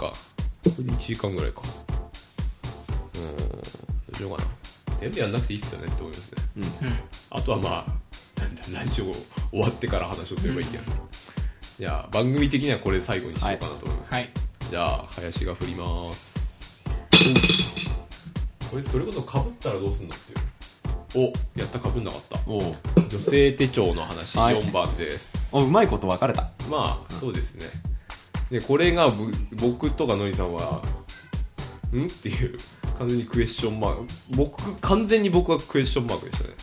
か。これで1時間ぐらいか。うん。どうしようかな。全部やんなくていいっすよねって思いますね。うん。あとはまあなんだラジオ終わってから話をすればいい気がする、じゃあ番組的にはこれ最後にしようかなと思います、はい。じゃあ林が振ります。これそれこそかぶったらどうすんのっていう。お。やったかぶんなかった。おお女性手帳の話はい。4番です、おうまいこと分かれた。まあそうですねでこれがぶ僕とかのりさんはん？っていう完全にクエスチョンマーク僕完全に僕はクエスチョンマークでしたね。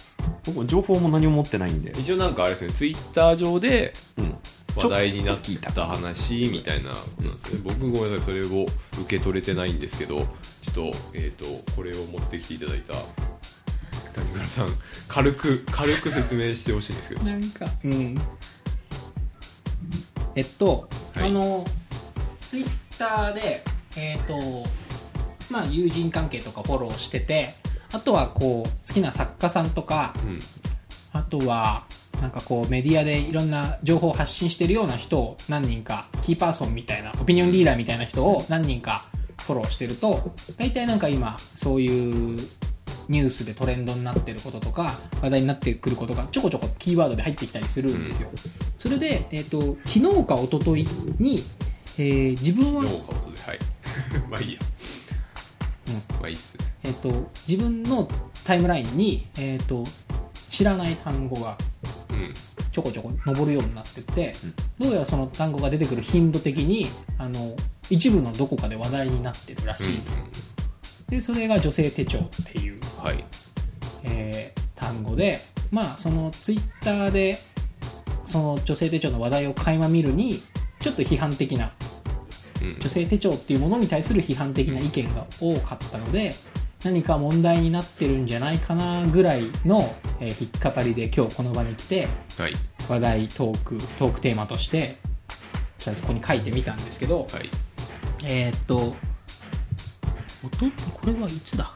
僕も情報も何も持ってないんで。一応なんかあれですねツイッター上でうん。話題になった話みたいなことなんですね。僕ごめんなさいそれを受け取れてないんですけどちょっと,、えー、とこれを持ってきていただいた谷村さん軽く軽く説明してほしいんですけど。なんか。うん。えっと、はい。あのツイッターでえっ、とまあ友人関係とかフォローしててあとはこう好きな作家さんとかうん。あとはなんかこうメディアでいろんな情報を発信してるような人を何人かキーパーソンみたいなオピニオンリーダーみたいな人を何人かフォローしてると大体なんか今そういうニュースでトレンドになってることとか話題になってくることがちょこちょこキーワードで入ってきたりするんですよ、それで、えっと昨日か一昨日に、えー自分は脳か音ではい。まあいいや、まあいいっす。ねえっと自分のタイムラインに、えっと知らない単語がうん。ちょこちょこ上るようになってって、どうやらその単語が出てくる頻度的にあの一部のどこかで話題になってるらしい。と、でそれが女性手帳っていう、うんはい。えー単語でまあそのツイッターでその女性手帳の話題を垣間見るにちょっと批判的なうん。女性手帳っていうものに対する批判的な意見が多かったので何か問題になってるんじゃないかなぐらいの、えー引っかかりで今日この場に来てはい。話題トークトークテーマとしてとりあえずここに書いてみたんですけどはい。えーっとおとこれはいつだ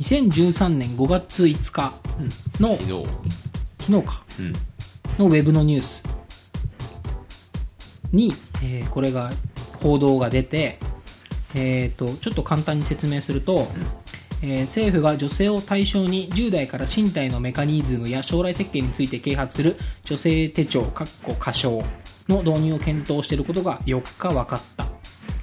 ？2013年5月5日の、昨日。昨日か。うん。のウェブのニュースに、えーこれが報道が出て、えー、とちょっと簡単に説明すると、えー政府が女性を対象に10代から身体のメカニズムや将来設計について啓発する女性手帳かっこ仮称の導入を検討していることが4日分かった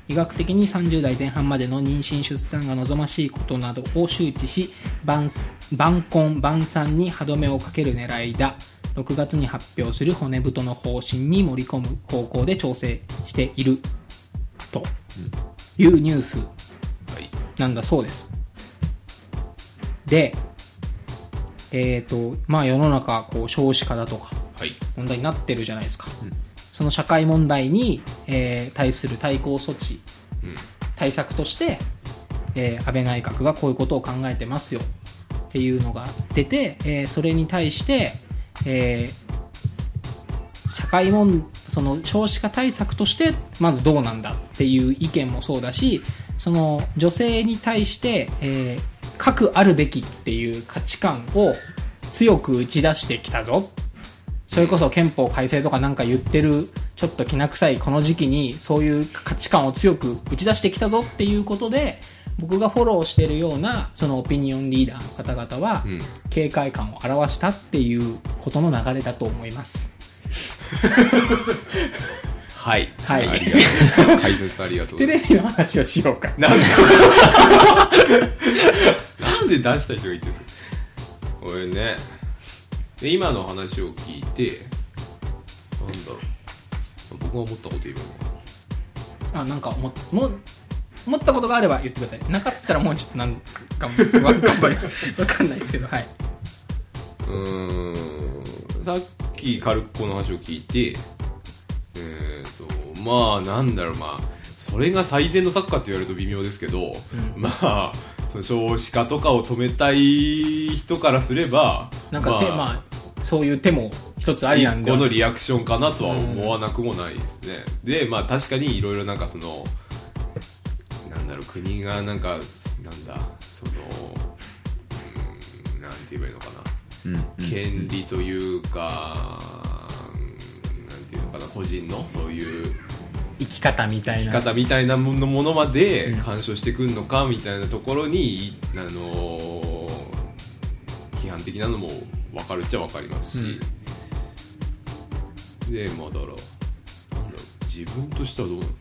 医学的に30代前半までの妊娠出産が望ましいことなどを周知し晩晩婚晩産に歯止めをかける狙いだ。6月に発表する骨太の方針に盛り込む方向で調整している。というニュース。はい。なんだそうです。でえっ、とまあ世の中こう少子化だとかはい。問題になってるじゃないですか、その社会問題に、えー対する対抗措置うん。対策として、えー安倍内閣がこういうことを考えてますよ。っていうのが出て、えーそれに対して、えー社会問その少子化対策としてまずどうなんだ？っていう意見もそうだしその女性に対して、えー核あるべきっていう価値観を強く打ち出してきたぞそれこそ憲法改正とかなんか言ってるちょっときな臭いこの時期にそういう価値観を強く打ち出してきたぞっていうことで僕がフォローしてるようなそのオピニオンリーダーの方々はうん。警戒感を表したっていうことの流れだと思います。はい。はい。ありがとう解説ありがとうございます。テレビの話をしようか。なんで？なんで出した人が言ってるんですか？これねで今の話を聞いてなんだろう。僕が思ったこと言えばいいのかあなんかもも思ったことがあれば言ってください。なかったらもうちょっとなんかわ頑張りわかんないですけどはい。なうーん。さっき軽くこの話を聞いてえー、とまあなんだろう。まあそれが最善のサッカーって言われると微妙ですけど、まあその少子化とかを止めたい人からすればなんか手、まあ、そういう手も一つありなんで。一個のリアクションかなとは思わなくもないですね、でまあ確かにいろいろなんかそのなんだろう国がなんかなんだそのうんなんて言えばいいのかな、うん権利というか、うんなんていうのかな個人のそういう生き方みたいな。生き方みたいなものものまでうん。干渉してくるのかみたいなところに、あのー批判的なのも分かるっちゃ分かりますし、でまあだからなんだろう。自分としてはどうなの？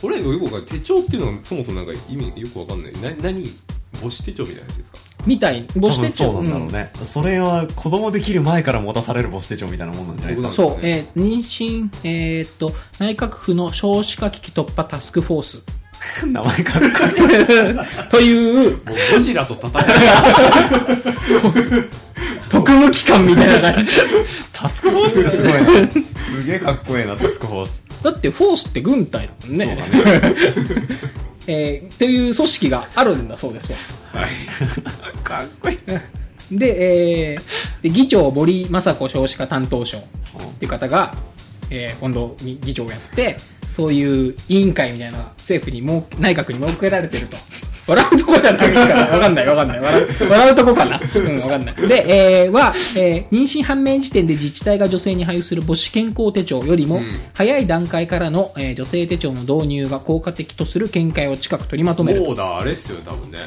これよく手帳っていうのがそもそもなんか意味よく分かんない。な何？母子手帳みたいなやつですか？みたい母子手帳そうなんだろうね、それは子供できる前から持たされる母子手帳みたいなもんなんじゃないですか？そう。そう、えー妊娠、えーっと、内閣府の少子化危機突破タスクフォース。名前かっこいいというゴジラと戦う。特務機関みたいな。タスクフォースってすごいなすげえかっこいいなタスクフォース。だってフォースって軍隊だもんね。そうだね。えーという組織があるんだそうですよ。はい。かっこいい。で、えーで議長森雅子少子化担当省っていう方が、えー今度に議長をやってそういう委員会みたいな政府にもう内閣に設けられてると。笑うとこじゃないからわかんないわかんない。笑う笑うとこかな。うんわかんない。で、えーは、えー妊娠判明時点で自治体が女性に配布する母子健康手帳よりも、うん。早い段階からの、えー女性手帳の導入が効果的とする見解を近く取りまとめると。もうだあれっすよ多分ね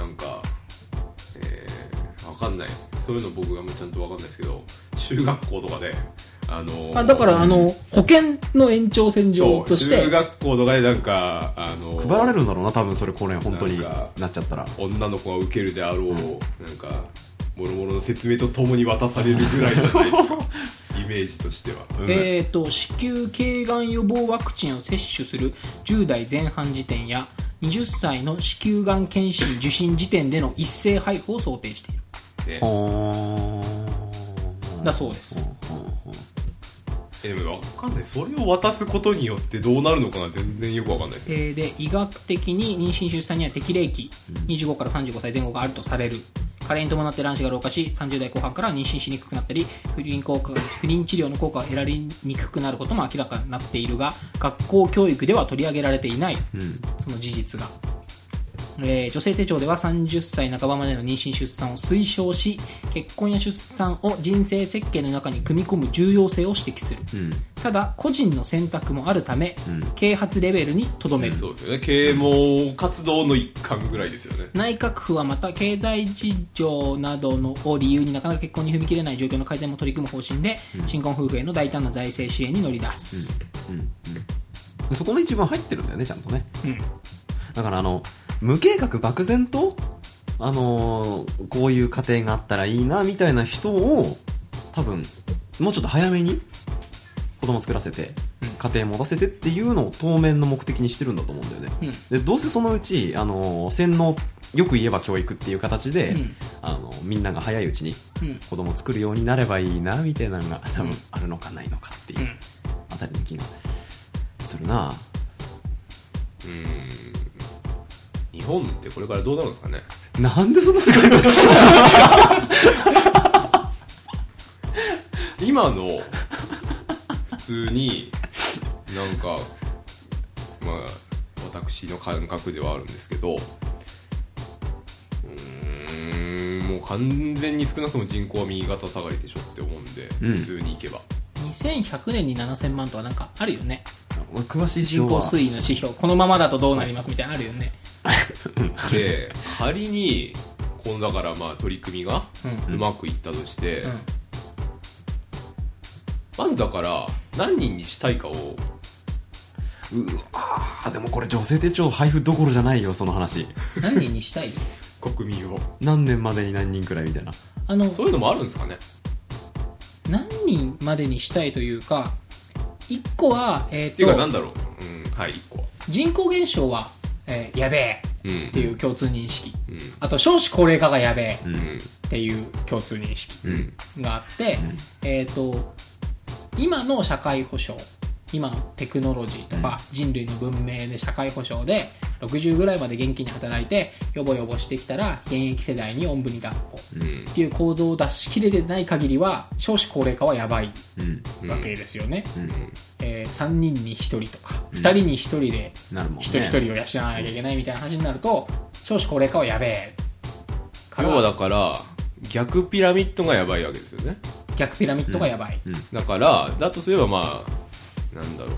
なんかえー、わかんない。そういうの僕がもうちゃんとわかんないですけど中学校とかであのーあだからあの保険の延長線上として。中学校とかでなんかあのー配られるんだろうな多分それこれ本当になっちゃったら。女の子が受けるであろう、なんかもろもろの説明とともに渡されるぐらいじゃないですか イメージとしては。うん。えー、と子宮頸がん予防ワクチンを接種する10代前半時点や20歳の子宮がん検診受診時点での一斉配布を想定している。ー。だそうです。えでもわかんない。それを渡すことによってどうなるのかが全然よくわかんないですね。えーで医学的に妊娠出産には適齢期25から35歳前後があるとされる加齢に伴って卵子が老化し30代後半から妊娠しにくくなったり不妊効果不妊治療の効果が得られにくくなることも明らかになっているが学校教育では取り上げられていないうん。その事実が、えー女性手帳では30歳半ばまでの妊娠出産を推奨し結婚や出産を人生設計の中に組み込む重要性を指摘する。うん。ただ個人の選択もあるため、うん。啓発レベルにとどめる、そうですよね。啓蒙活動の一環ぐらいですよね。内閣府はまた経済事情などのを理由になかなか結婚に踏み切れない状況の改善も取り組む方針で、新婚夫婦への大胆な財政支援に乗り出す、うん。うん。そこの一文入ってるん。だよねちゃん。とねうん。だからあの無計画漠然とあのーこういう家庭があったらいいなみたいな人を多分もうちょっと早めに子供作らせて家庭持たせてっていうのを当面の目的にしてるんだと思うんだよね、うん。でどうせそのうち、あのー洗脳よく言えば教育っていう形で、うん。あのみんなが早いうちにうん。子供作るようになればいいなみたいなのが多分あるのかないのかっていううん。あたりの気がするな。うーん日本ってこれからどうなるんですかね？なんでそんなすごいこと？今の普通になんかまあ私の感覚ではあるんですけどうーんもう完全に少なくとも人口は右肩下がりでしょって思うんで、うん。普通にいけば。2100年に7000万とはなんかあるよね。詳しい人口推移の指標。このままだとどうなりますみたいなのあるよねで仮にこのだからまあ取り組みがうまくいったとして、うん。まずだから何人にしたいかを。うわーでもこれ女性手帳配布どころじゃないよその話。何人にしたい？国民を。何年までに何人くらいみたいな。あのそういうのもあるんですかね。何人までにしたいというか1個は、えっていうかなんだろう。うんはい1個は。人口減少は、えーやべえうんっていう共通認識。うん。あと少子高齢化がやべえっていう共通認識うんがあって、うん。えっ、と今の社会保障今のテクノロジーとか人類の文明で社会保障で60ぐらいまで元気に働いてヨボヨボしてきたら現役世代におんぶに抱っこ。うん。っていう構造を出しきれてない限りは少子高齢化はやばいうん。わけですよね、うん。え3人に1人とかうん。2人に1人で人1人を養わなきゃいけないみたいな話になると少子高齢化はやべえ。から要はだから逆ピラミッドがやばいわけですよね。逆ピラミッドがやばい、うん。だからだとすればまあなんだろう。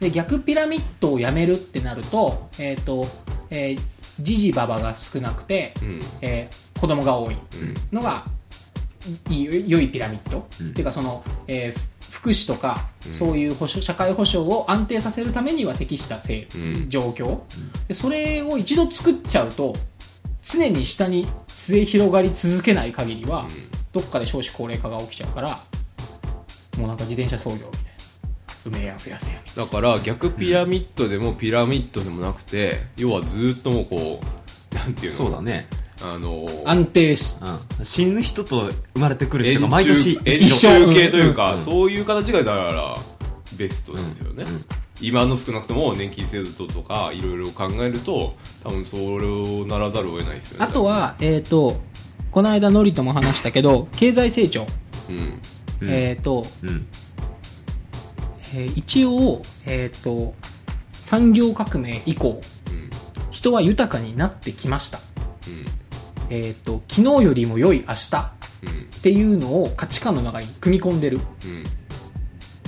で逆ピラミッドをやめるってなると,、えーとえー、ジジババが少なくて、うん。えー子供が多い。うん。のがいい良いピラミッド、うん。っていうかその、えー福祉とか、うん。そういう保障社会保障を安定させるためには適したうん。状況、でそれを一度作っちゃうと常に下に末広がり続けない限りは、どっかで少子高齢化が起きちゃうからもうなんか自転車操業みたいな埋めや増やせや。みだから逆ピラミッドでもピラミッドでもなくて要はずっともうこうなんていうの？そうだね、あの安定しうん、死ぬ人と生まれてくる人円が毎年円一緒。周系というか、うん。そういう形がだからベストですよね、うん。今の少なくとも年金制度とかいろいろ考えると多分それをならざるを得ないですよね。あとはえっ、とこの間ノリとも話したけど経済成長、うん。うん。えっ、と、うんえー一応えっ、と産業革命以降うん。人は豊かになってきました。うん。えっ、と昨日よりも良い明日うん。っていうのを価値観の中に組み込んでるうん。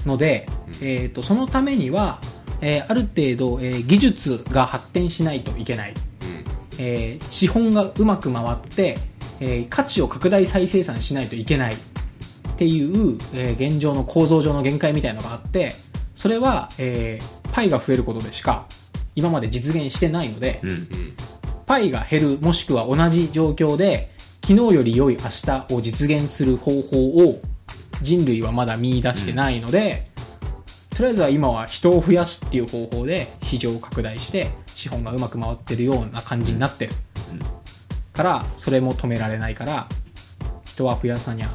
ので、うん。えー、とそのためには、えーある程度、えー技術が発展しないといけない、えー資本がうまく回って、えー価値を拡大再生産しないといけないっていう、えー現状の構造上の限界みたいのがあってそれは、えーパイが増えることでしか今まで実現してないので、うんうん。パイが減るもしくは同じ状況で昨日より良い明日を実現する方法を人類はまだ見出してないので、とりあえずは今は人を増やすっていう方法で市場を拡大して資本がうまく回ってるような感じになってる、うん。からそれも止められないから人は増やさにゃ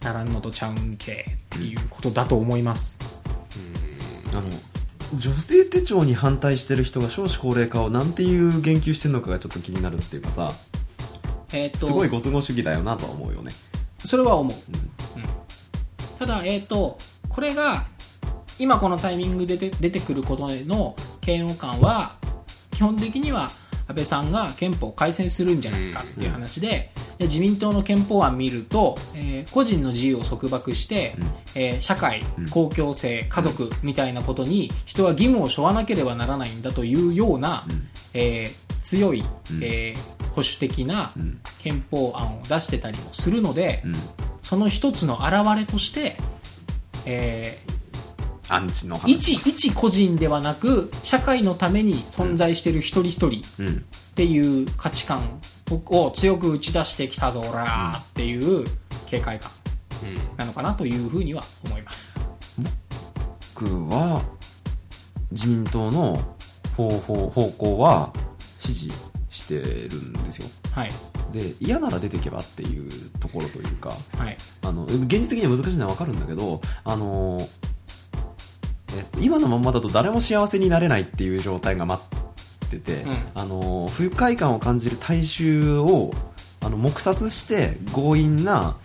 ならんのとちゃうんけっていうことだと思います、あの女性手帳に反対してる人が少子高齢化をなんていう言及してるのかがちょっと気になるっていうかさ。えーと。すごいご都合主義だよなとは思うよね。それは思う、うん。ただえっ、とこれが今このタイミングで出て出てくることへの嫌悪感は基本的には安倍さんが憲法を改正するんじゃないかっていう話で、で自民党の憲法案見ると、えー個人の自由を束縛して、うん。えー社会うん。公共性家族みたいなことに人は義務を背負わなければならないんだというような、うん。えー強い、うん。えー保守的なうん憲法案を出してたりもするので、うん。その一つの表れとして、えアンチのー話。一一個人ではなく社会のために存在している一人一人うん。っていう価値観を強く打ち出してきたぞらーっていう警戒感うん。なのかなというふうには思います。僕は自民党の方法方向は支持してるんですよ。はい。で嫌なら出てけばっていうところというかはい。あの現実的には難しいのは分かるんだけどあのえ今のまんまだと誰も幸せになれないっていう状態が待ってて、うん。あの不快感を感じる大衆をあの黙殺して強引な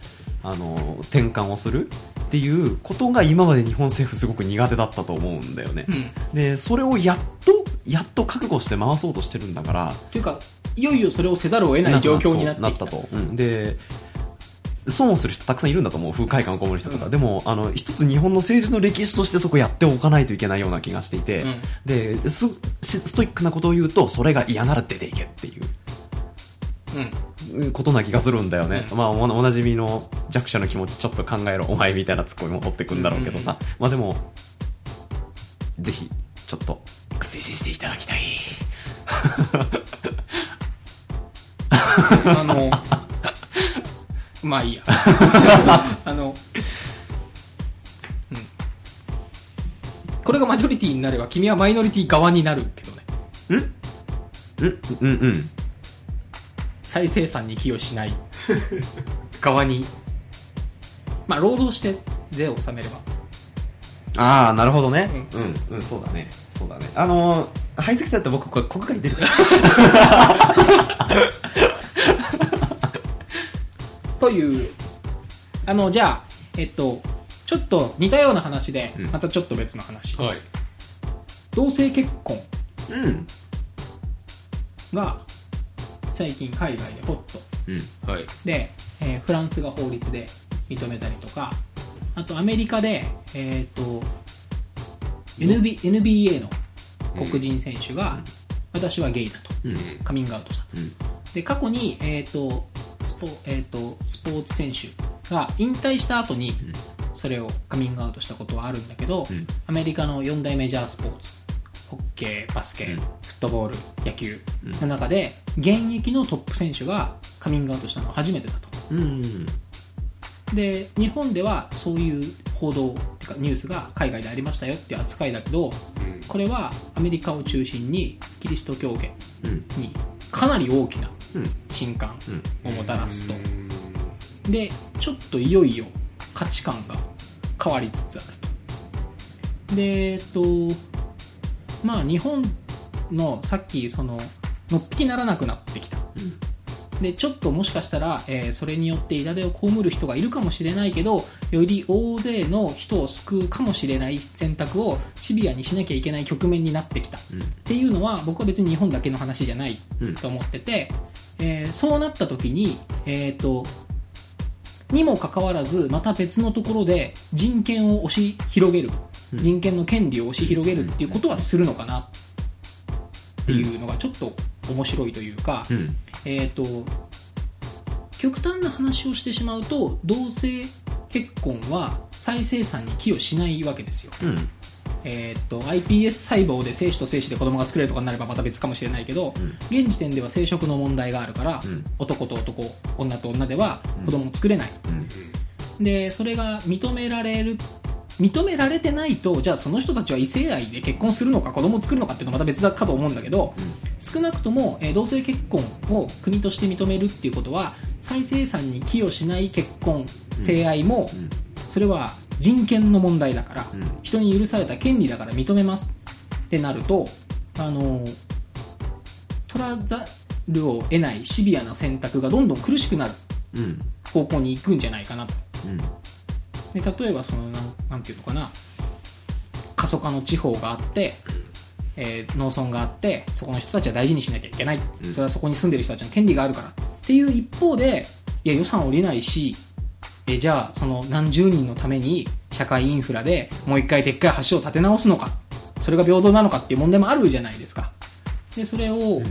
あの転換をするっていうことが今まで日本政府すごく苦手だったと思うんだよね、うん、でそれをやっとやっと覚悟して回そうとしてるんだからというかいよいよそれをせざるを得ない状況になってきた。なったと、うん、で損をする人たくさんいるんだと思う不快感をこもる人とか、うん。でもあの一つ日本の政治の歴史としてそこやっておかないといけないような気がしていて、うん。ですストイックなことを言うとそれが嫌なら出ていけっていう。うん。うんことな気がするんだよね、うん。まあおおなじみの弱者の気持ちちょっと考えろお前みたいなツッコミも取ってくんだろうけどさ、まあでもぜひちょっと推薦していただきたい。あのまあいいや。あの、うん、これがマジョリティになれば君はマイノリティ側になるけどね。うんうんうん。再生産に寄与しない。側に。まあ労働して税を納めれば。ああなるほどね。ううん、うん、そうだね。そうだね。あのー排斥されたら僕これ国外に出るから という。あのじゃあえっとちょっと似たような話で、うん。またちょっと別の話、はい。同性結婚。うん。が最近海外でホット。うん。はい。で、えーフランスが法律で認めたりとか。あとアメリカで、えー、と NB NBA の黒人選手が、私はゲイだと。うん。カミングアウトしたと。うん。で過去に、えーとスポえー、とスポーツ選手が引退した後にそれをカミングアウトしたことはあるんだけど、うん。アメリカの4大メジャースポーツホッケーバスケ、うん。フットボール野球の中で現役のトップ選手がカミングアウトしたのは初めてだと。うん。で日本ではそういう報道っていうかニュースが海外でありましたよっていう扱いだけどうん。これはアメリカを中心にキリスト教圏うん。にかなり大きなうん。震撼うん。をもたらすと。うん。でちょっといよいよ価値観が変わりつつある。とでえっとまあ日本のさっきそののっぴきならなくなってきた。でちょっともしかしたら、えーそれによって痛手を被る人がいるかもしれないけどより大勢の人を救うかもしれない選択をシビアにしなきゃいけない局面になってきた。っていうのは僕は別に日本だけの話じゃないうんと思ってて、えーそうなった時に、えー、とにもかかわらずまた別のところで人権を押し広げる、うん。人権の権利を押し広げるっていうことはするのかな。っていうのがちょっと面白いというか、うん。えー、と極端な話をしてしまうと同性結婚は再生産に寄与しないわけですよ。うんえー、と iPS 細胞で精子と精子で子供が作れるとかになればまた別かもしれないけど、うん。現時点では生殖の問題があるから、うん。男と男女と女では子供を作れない、うん。でそれが認められる認められてないとじゃあその人たちは異性愛で結婚するのか子供を作るのかっていうのはまた別だかと思うんだけど、少なくとも、えー同性結婚を国として認めるっていうことは再生産に寄与しない結婚性愛も、うん。それは人権の問題だから、うん。人に許された権利だから認めますってなるとあの取らざるを得ないシビアな選択がどんどん苦しくなるうん。方向に行くんじゃないかなと。うん。で例えばそのなんなんていうのかな。過疎化の地方があって、えー農村があってそこの人たちは大事にしなきゃいけない、うん。それはそこに住んでる人たちの権利があるから。っていう一方でいや予算下りないしえじゃあその何十人のために社会インフラでもう一回でっかい橋を建て直すのか。それが平等なのかっていう問題もあるじゃないですか。でそれを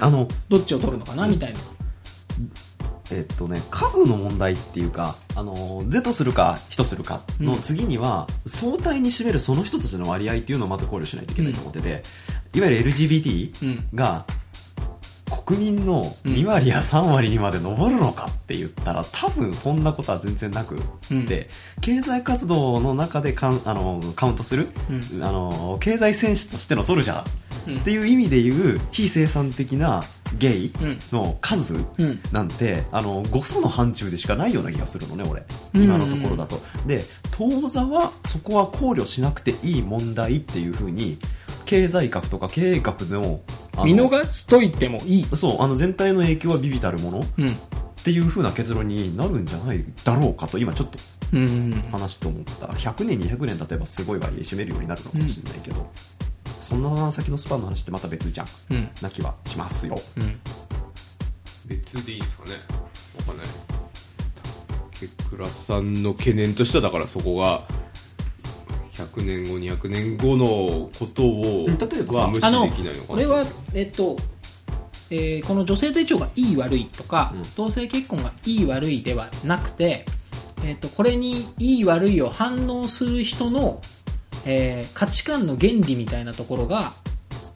あのどっちを取るのかなみたいな、えっとね、数の問題っていうか、あの、是とするか、非とするかの次には、相対に占めるその人たちの割合っていうのをまず考慮しないといけないと思ってて、いわゆる LGBT うん。が、国民の2割や3割にまで上るのかって言ったら、多分そんなことは全然なくうん。て、経済活動の中でカンあのカウントする、うん。あの、経済戦士としてのソルジャーうん。っていう意味でいう、非生産的なゲイうんの数、うん。なんてあの誤差の範疇でしかないような気がするのね俺。うん。今のところだと、で当座はそこは考慮しなくていい問題っていうふうに経済学とか経営学の見逃しといてもいい、そうあの全体の影響は微々たるもの。っうん。ていうふうな結論になるんじゃないだろうかと今ちょっとうん。話して思った。100年200年経てばすごい割合占めるようになるのかもしれないけど、そんな先のスパンの話ってまた別じゃん。うん。な気はしますよ。うん。別でいいんですかね。わかんない。竹倉さんの懸念としてはだからそこが100年後200年後のことをうん例えば無視あのできないのかな。俺はえっとえーこの女性手帳がいい悪いとか、うん。同性結婚がいい悪いではなくて、えっとこれにいい悪いを反応する人の、えー価値観の原理みたいなところが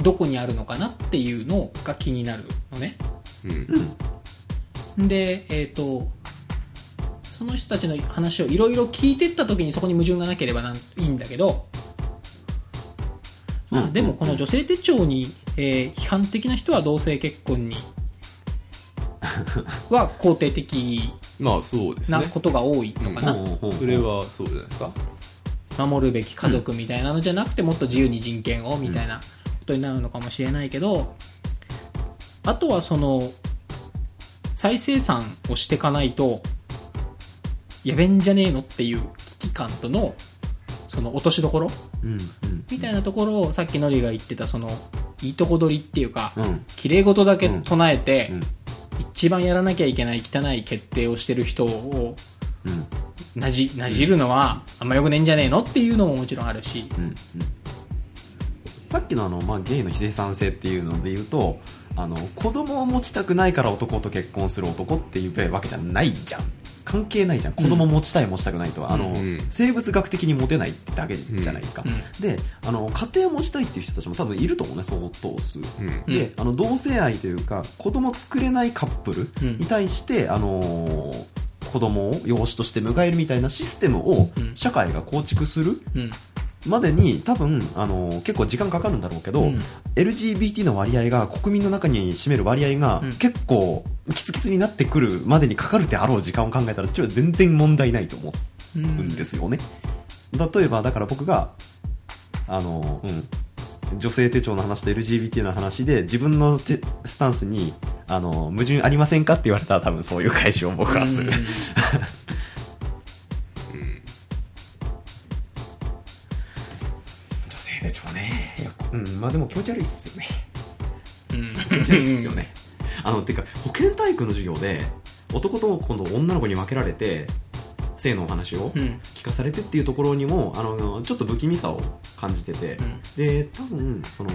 どこにあるのかなっていうのが気になるのね。うん。でえっ、とその人たちの話をいろいろ聞いてった時にそこに矛盾がなければなんいいんだけどまあ、うん。でもこの女性手帳に、えー批判的な人は同性結婚に は肯定的まあそうですね。なことが多いのかな、それはそうじゃないですか。守るべき家族みたいなのじゃなくてもっと自由に人権をみたいなことになるのかもしれないけどあとはその再生産をしていかないとやべんじゃねえのっていう危機感とのその落としどころ？うんみたいなところをさっきのりが言ってたそのいいとこ取りっていうかうん。うん綺麗事だけ唱えて、うん一番やらなきゃいけない汚い決定をしてる人をうん。なじなじるのはあんまよくねえんじゃねえのっていうのももちろんあるし。うんうん。さっきのあの、まあ、ゲイの非生産性っていうので言うとあの子供を持ちたくないから男と結婚する男っていうわけじゃないじゃん関係ないじゃん。子供持ちたい持ちたくないとは、あのうん生物学的に持てないだけじゃないですか、うん。であの家庭を持ちたいっていう人たちも多分いると思うね相当数であの同性愛というか子供作れないカップルうん。に対して、あのー子供を養子として迎えるみたいなシステムをうん。社会が構築するうんまでに多分、あのー結構時間かかるんだろうけど、うん。LGBT の割合が国民の中に占める割合がうん。結構キツキツになってくるまでにかかるであろう時間を考えたらちょ全然問題ないと思うんですよね、例えばだから僕があのうん女性手帳の話と LGBT の話で自分のてスタンスにあの矛盾ありませんかって言われたら多分そういう返しを僕はする、うんうんまあでも気持ち悪いっすよね。うん。気持ち悪いっすよね。あのてか保健体育の授業で男と今度女の子に分けられて性のお話をうん。聞かされてっていうところにもあのちょっと不気味さを感じてて、で多分その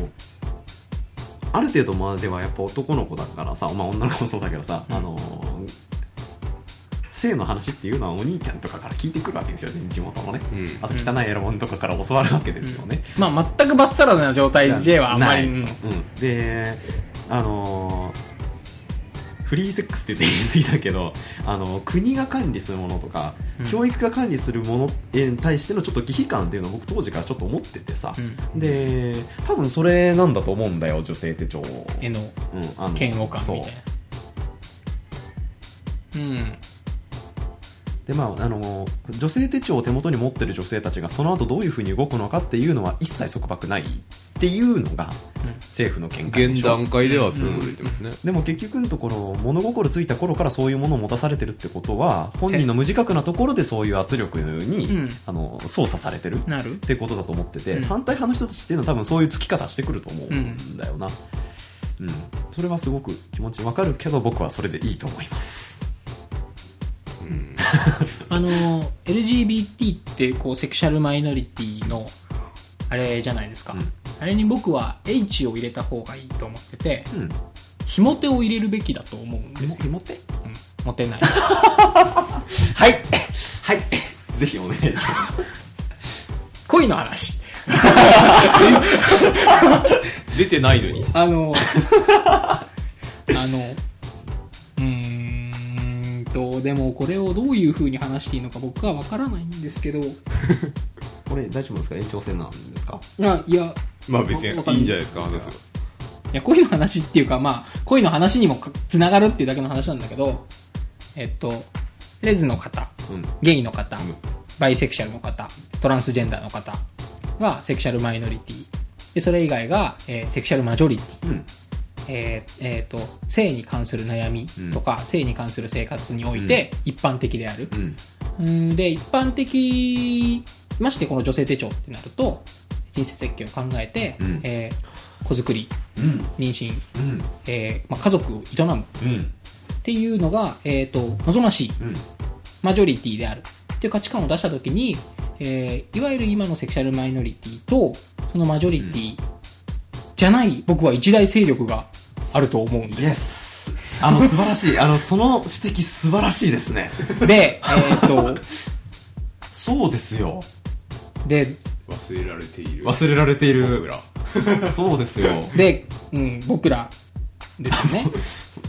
ある程度まではやっぱ男の子だからさ、まあ、女の子もそうだけどさ、うんあの性の話っていうのはお兄ちゃんとかから聞いてくるわけですよね地元のね。うんあと汚いエロ本とかから教わるわけですよね、まあ全くバッサラな状態ではあんまり、うん、であのーフリーセックスって言って言い過ぎだけどあの国が管理するものとか、うん。教育が管理するものに対してのちょっと忌避感っていうのを僕当時からちょっと思っててさ、うん。で多分それなんだと思うんだよ女性手帳絵のうん、あの嫌悪感みたいな。うんでまああの女性手帳を手元に持ってる女性たちがその後どういうふうに動くのかっていうのは一切束縛ないっていうのが政府の見解で現しょ。段階ではそういうこと言ってますね、でも結局のところ物心ついた頃からそういうものを持たされてるってことは本人の無自覚なところでそういう圧力に、うん。あの操作されてるなる。ってことだと思ってて、うん。反対派の人たちっていうのは多分そういうつき方してくると思うんだよな、うん。それはすごく気持ちわかるけど僕はそれでいいと思います。うんあの LGBT ってこうセクシャルマイノリティのあれじゃないですか、うん。あれに僕は H を入れた方がいいと思っててうん。ひも手を入れるべきだと思うんですよ、ひも手？うん、モテない。はい。はい。ぜひお願いします。恋の話。出てないのに。あのあのとでもこれをどういう風に話していいのか僕は分からないんですけど。これ大丈夫ですか？延長戦なんですか？あいや。まあ別にい。いんじゃないですか？話すいや恋の話っていうかまあ恋の話にもかつながるっていうだけの話なんだけどえっとレズの方うん。ゲイの方、うん。バイセクシャルの方トランスジェンダーの方がセクシャルマイノリティ。でそれ以外が、えーセクシャルマジョリティ。うんえーえーと性に関する悩みとか、性に関する生活において一般的である、うん。うんで一般的ましてこの女性手帳ってなると人生設計を考えて、うん。えー子作りうん。妊娠、うん。えーまあ、家族を営むっうん。ていうのが、えー、と望ましいうん。マジョリティである。っていう価値観を出した時に、えーいわゆる今のセクシャルマイノリティとそのマジョリティじゃない僕は一大勢力があると思うんです。スあの素晴らしい。あのその指摘素晴らしいですね。で、えっ、と、そうですよ。で、忘れられている。忘れられてい僕るら。そうですよ。で、うん、僕らですよね。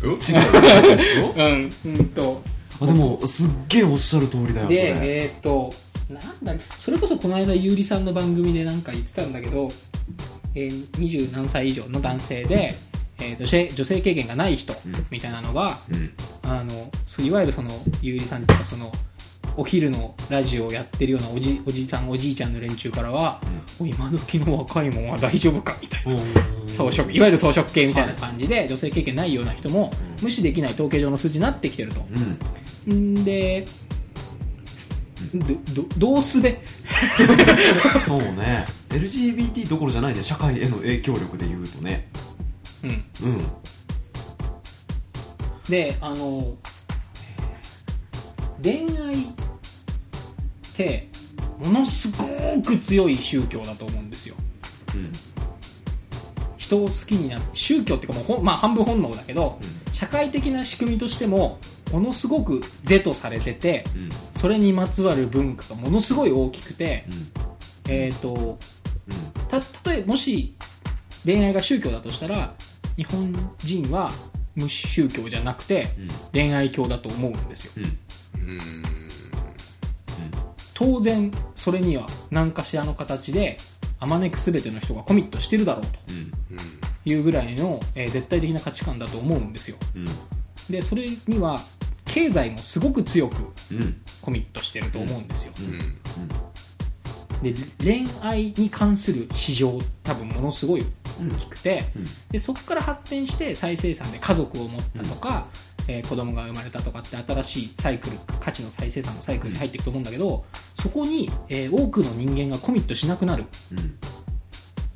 違う。うん、うんと。あでもすっげえおっしゃる通りだよそで、れ。えっ、と、なんだそれこそこの間、ゆうりさんの番組でなんか言ってたんだけど、えー、20何歳以上の男性で、えーと女性女性経験がない人うん。みたいなのが、うん。あのいわゆるそのゆうりさんっていうかそのお昼のラジオをやってるようなおじおじさんおじいちゃんの連中からは、お今時の若いもんは大丈夫かみたいな。装飾いわゆる装飾系みたいな感じで、女性経験ないような人もうん。無視できない統計上の数字になってきてると。うん。んでどどどうすべ？そうね。LGBT どころじゃないね。社会への影響力で言うとね。うん。うん。であの恋愛ってものすごく強い宗教だと思うんですよ。うん。人を好きになって宗教っていうかもうほん、まあ、半分本能だけど、社会的な仕組みとしてもものすごく是とされててうん。それにまつわる文化がものすごい大きくて、えー、とた例えばもし恋愛が宗教だとしたら日本人は無宗教じゃなくてうん。恋愛教だと思うんですよ。うん。うん。当然それには何かしらの形であまねく全ての人がコミットしてるだろうとうん。うん。いうぐらいの、えー絶対的な価値観だと思うんですよ。うんでそれには経済もすごく強くうんコミットしてると思うんですよ、うん。うん。で恋愛に関する市場多分ものすごいうん大きくて、うん。でそこから発展して再生産で家族を持ったとか、えー子供が生まれたとかって新しいサイクル価値の再生産のサイクルに入っていくと思うんだけどそこに、えー多くの人間がコミットしなくなるうん。うん。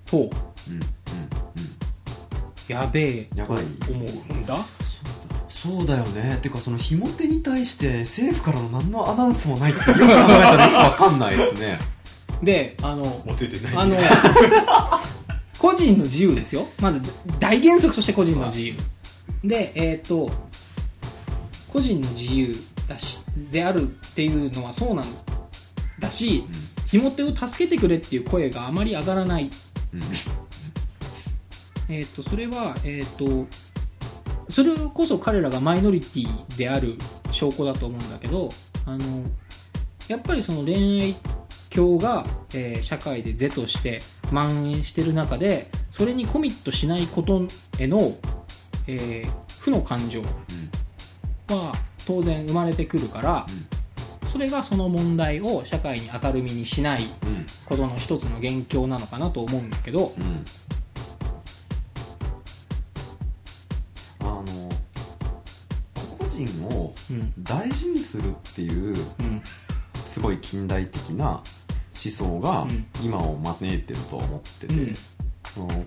とうん。うん。やべえとやばい。思うんだそうだよね。てかそのひも手に対して政府からの何のアナウンスもないってよく考えたらよくわかんないですね。であのモテてないあの個人の自由ですよ。まず大原則として個人の自由。でえっ、と個人の自由だしであるっていうのはそうなんだしひも手を助けてくれっていう声があまり上がらない。うん。えー、とそれは、えー、とそれこそ彼らがマイノリティである証拠だと思うんだけどあのやっぱりその恋愛教が、えー社会で是として蔓延してる中でそれにコミットしないことへの、えー負の感情は当然生まれてくるからそれがその問題を社会に明るみにしないことの一つの元凶なのかなと思うんだけど、人をうん。大事にするっていううん。すごい近代的な思想がうん。今を招いてると思ってて、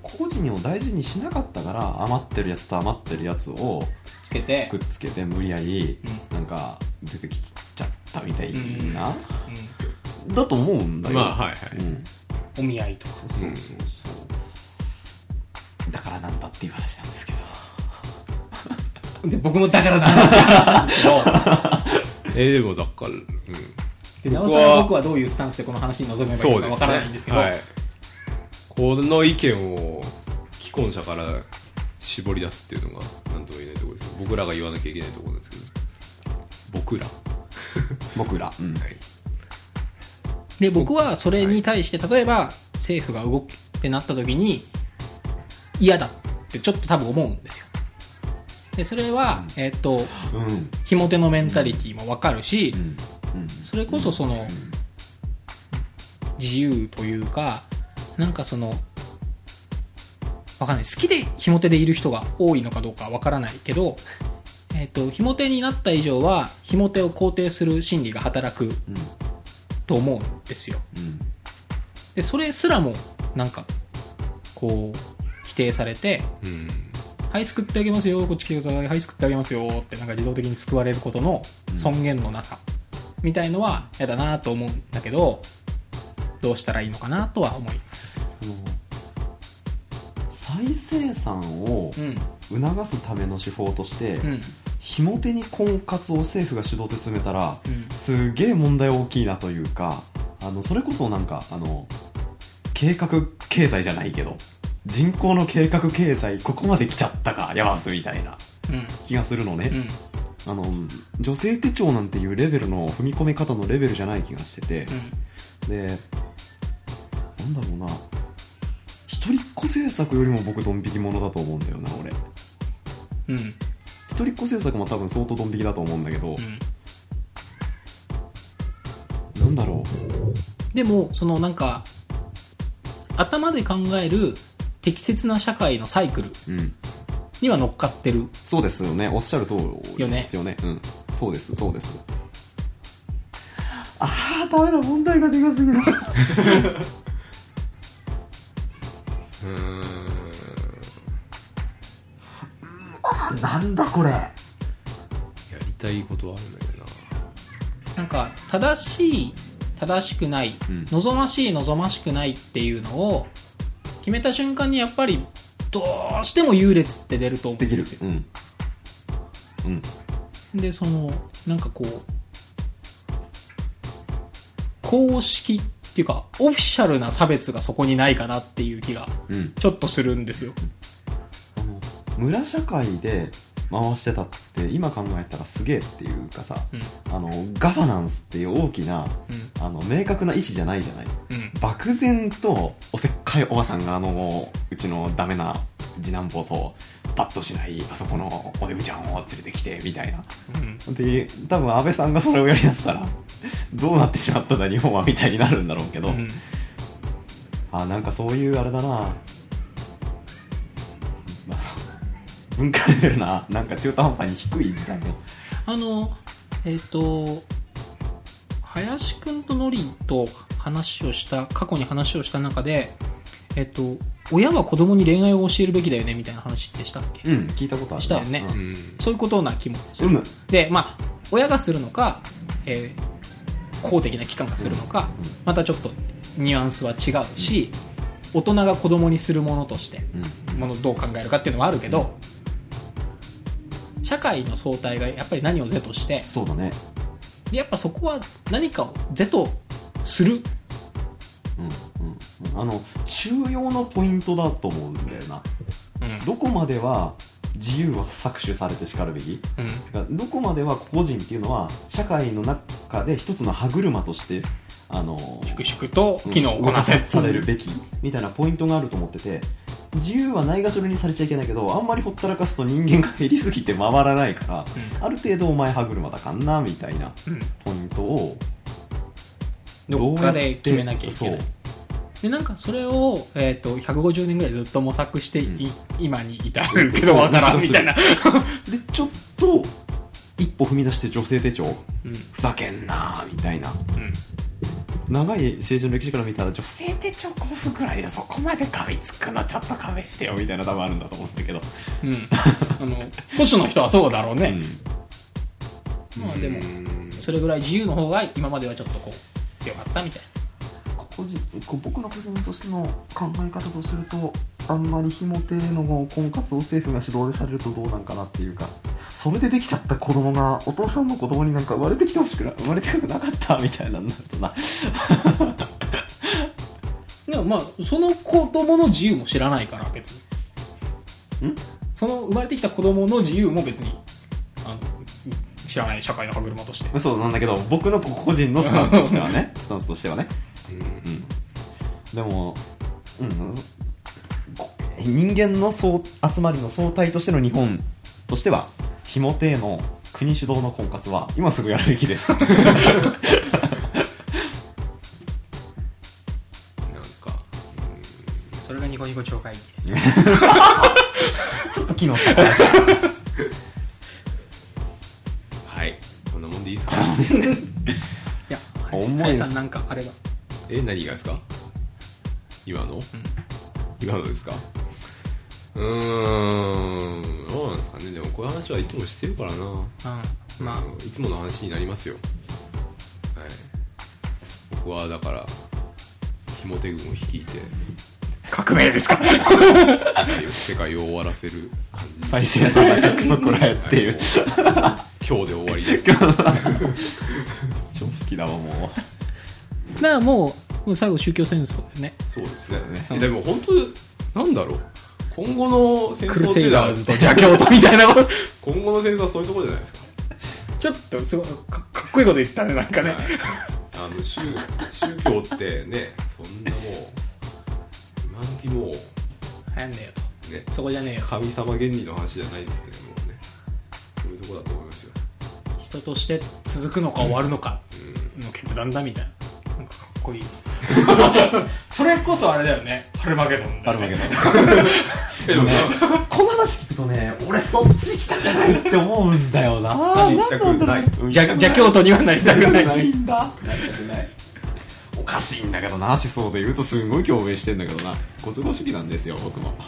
個々人を大事にしなかったから余ってるやつと余ってるやつをつけて。くっつけて無理やりうん。なんか出てきちゃったみたいな、うだと思うんだよ、まあはいはい。お見合いとか。そうそうそう。だからなんだっていう話なんですけどで僕もだからなんだって話したんですけど。えーでもだからうん。でなおさら僕はどういうスタンスでこの話に臨めばいいのかわからないんですけど。はい、この意見を既婚者から絞り出すっていうのが何とも言えないところです。けど僕らが言わなきゃいけないところなんですけど。僕ら、は 僕ら、うん。い、で僕はそれに対して例えば政府が動くってなった時に嫌だってちょっと多分思うんですよでそれは、えっとうん。ひも手のメンタリティーも分かるし、それこそその自由というかなんかそのわかんない。好きでひも手でいる人が多いのかどうかわからないけど、えー、とひも手になった以上はひも手を肯定する心理が働くうんと思うんですよ。うん。でそれすらもなんかこう否定されてうん「はい救ってあげますよ。こっち来てください。はい救ってあげますよ」ってなんか自動的に救われることの尊厳のなさみたいのは嫌だなと思うんだけどどうしたらいいのかなとは思います。再生産をうん。促すための手法として、うん。ひも手に婚活を政府が主導で進めたらうん。すげえ問題大きいなというかあのそれこそなんかあの計画経済じゃないけど人口の計画経済ここまで来ちゃったかやばすみたいなうん。気がするのね、うん。あの女性手帳なんていうレベルの踏み込み方のレベルじゃない気がしてて、でなんだろうな。一人っ子政策よりも僕ドン引き者だと思うんだよな俺。うん。うん一人っ子政策も多分相当ドン引きだと思うんだけど、なんだろでもそのなんか頭で考える適切な社会のサイクルううん。には乗っかってる。そうですよね。おっしゃる通りよねですよね。うん。そうですそうです。ああダメだ問題がでかすぎる。うーん。なんだこれ。やりたいことはあるんだけどな。なんか正しい正しくない、うん。望ましい望ましくないっていうのを決めた瞬間にやっぱりどうしても優劣って出ると思うんできるですようん。うん。でそのなんかこう公式っていうかオフィシャルな差別がそこにないかなっていう気がうん。ちょっとするんですよ。あの村社会で回してたって今考えたらすげえっていうかさうん。あのガバナンスっていう大きなあの明確な意思じゃないじゃない。うん。うん漠然とおせっかいおばさんがあのうちのダメな次男坊とパッとしないあそこのおデブちゃんを連れてきてみたいな。うん。で多分安倍さんがそれをやりだしたら どうなってしまったんだ日本はみたいになるんだろうけど、うん。あなんかそういうあれだな文化レベルななんか中途半端に低い時代の。あのえっ、と林くんとノリと話をした過去に話をした中でえっ、と親は子供に恋愛を教えるべきだよねみたいな話ってしたっけ、うん聞いたことあるな。したよね。ううん。んそういうことな気もする、うん。でまあ親がするのか、えー公的な機関がするのか、うん。またちょっとニュアンスは違うし大人が子供にするものとしてうん。ものをどう考えるかっていうのはあるけど社会の総体がやっぱり何を是としてそうだね。でやっぱそこは何かを是とする。うんうんうん。あの中庸のポイントだと思うんだよな。うん。どこまでは自由は搾取されてしかるべき？うん。てかどこまでは個人っていうのは社会の中で一つの歯車としてあの粛々と機能をこなせ。されるべき。みたいなポイントがあると思ってて自由はないがしろにされちゃいけないけどあんまりほったらかすと人間が減りすぎて回らないからある程度お前歯車だかんなみたいなうん。ポイントをどっかで決めなきゃいけない。でなんかそれを、えー、と150年ぐらいずっと模索してい、うん。今に至るけどわからんみたいな、でちょっと一歩踏み出して女性手帳。うん。ふざけんなみたいな。うん長い政治の歴史から見たら女性手帳交付くらいでそこまで噛みつくのちょっと勘弁してよみたいな多分あるんだと思うんだけど、うん、あの 保守の人はそうだろうね、うん。まあでもうん。それぐらい自由の方が今まではちょっとこう強かったみたい個人僕の個人としての考え方とするとあんまりひも手の婚活を政府が指導でされるとどうなんかなっていうかそれでできちゃった子供がお父さんの子供になんか生まれてきてほしくな生まれてくなかったみたいなのになるとな。な でもまあその子供の自由も知らないから別に。ん？その生まれてきた子供の自由も別にあの知らない社会の歯車として。そうなんだけど僕の個人のスタンスとしてはね。スタンスとしてはね。うん。うん。でも、うん、こ人間の総集まりの総体としての日本としてはひも手の国主導の婚活は今すぐやるべきです。なんかそれがニコニコ超会議です。よちょっと機能した。話はい。こんなもんでいいですか？いや林さんなんかあれば。え何がですか？今の、今のですか？うーんかね。でもこういう話はいつもしてるからな。うん。まうん。いつもの話になりますよ。はい。僕はだからひも手軍を率いてあ革命ですか？世界を世界を終わらせる感じ。再生されたクソこらえっていう。はい今日で終わりで 超好きだわもだからもうもう最後宗教戦争だよね。そうですね。ね。えでも本当なんだろう今後の戦クルセイ争っていうのはダーズと邪教とみたいな。今後の戦争はそういうところじゃないですか。ちょっとすごいかかっこいいこと言ったねなんかね、はい。あの宗宗教ってねそんなもう今時もう流行んねえよねそこじゃねえよ。神様原理の話じゃないですねもうね。そういうところだと思いますよ。人として続くのか終わるのかの決断だみたいな。なんかかっこいい。それこそあれだよね。ハルマゲドンうあるわけだえ でもね。この話聞くとね俺そっち行きたくないって思うんだよな。マジ行きたくない。邪邪教徒にはなりたくないないんだなりたくない。おかしいんだけどな思想で言うとすごい共鳴してんだけどな。ご都合主義なんですよ僕も。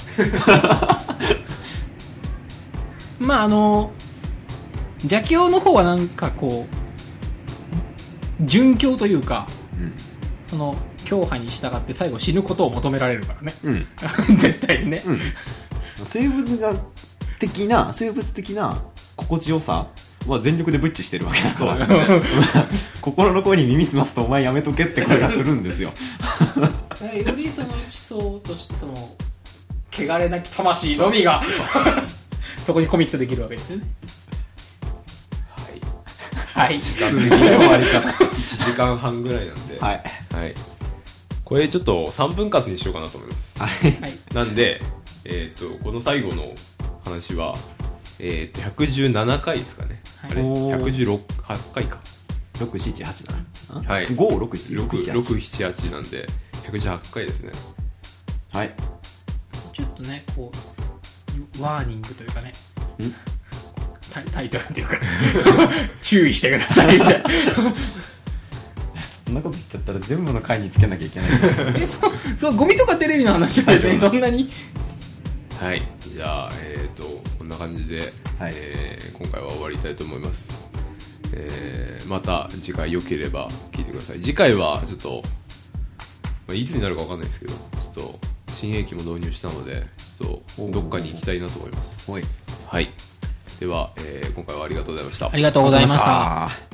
まああの邪教の方はなんかこう殉教というかその教派に従って最後死ぬことを求められるからね。うん。う ん絶対にね。うん。生物学的な生物的な心地よさは全力でブッチしてるわけだから。心の声に耳澄ますとお前やめとけって声がするんですよ。えよりその一層としてその汚れなき魂のみがそこにコミットできるわけですよね。はい。はい。終わり方1時間半ぐらいなんで。はい。はいこれちょっと3分割にしようかなと思います。はい。はい。なんで、えっ、と、この最後の話は、えっ、と、117回ですかね。はい。あれ、おー。116回か。678だな。はい。567 6、6、7、8なんで、118回ですね。はい。ちょっとねこうワーニングというかね。ん？タイタイトルというか。注意してください。みたいなそんなこと言っちゃったら全部の回につけなきゃいけないです えそうそうゴミとかテレビの話は別にそんなにはい。じゃあ、えっ、と、こんな感じで、はいえー今回は終わりたいと思います。えーまた次回良ければ聞いてください。次回はちょっと、まあ、いつになるかわかんないですけど、ちょっと、新兵器も導入したので、ちょっと、どっかに行きたいなと思います。おいはい。では、えー今回はありがとうございましたあ。りがとうございましたありがとうございました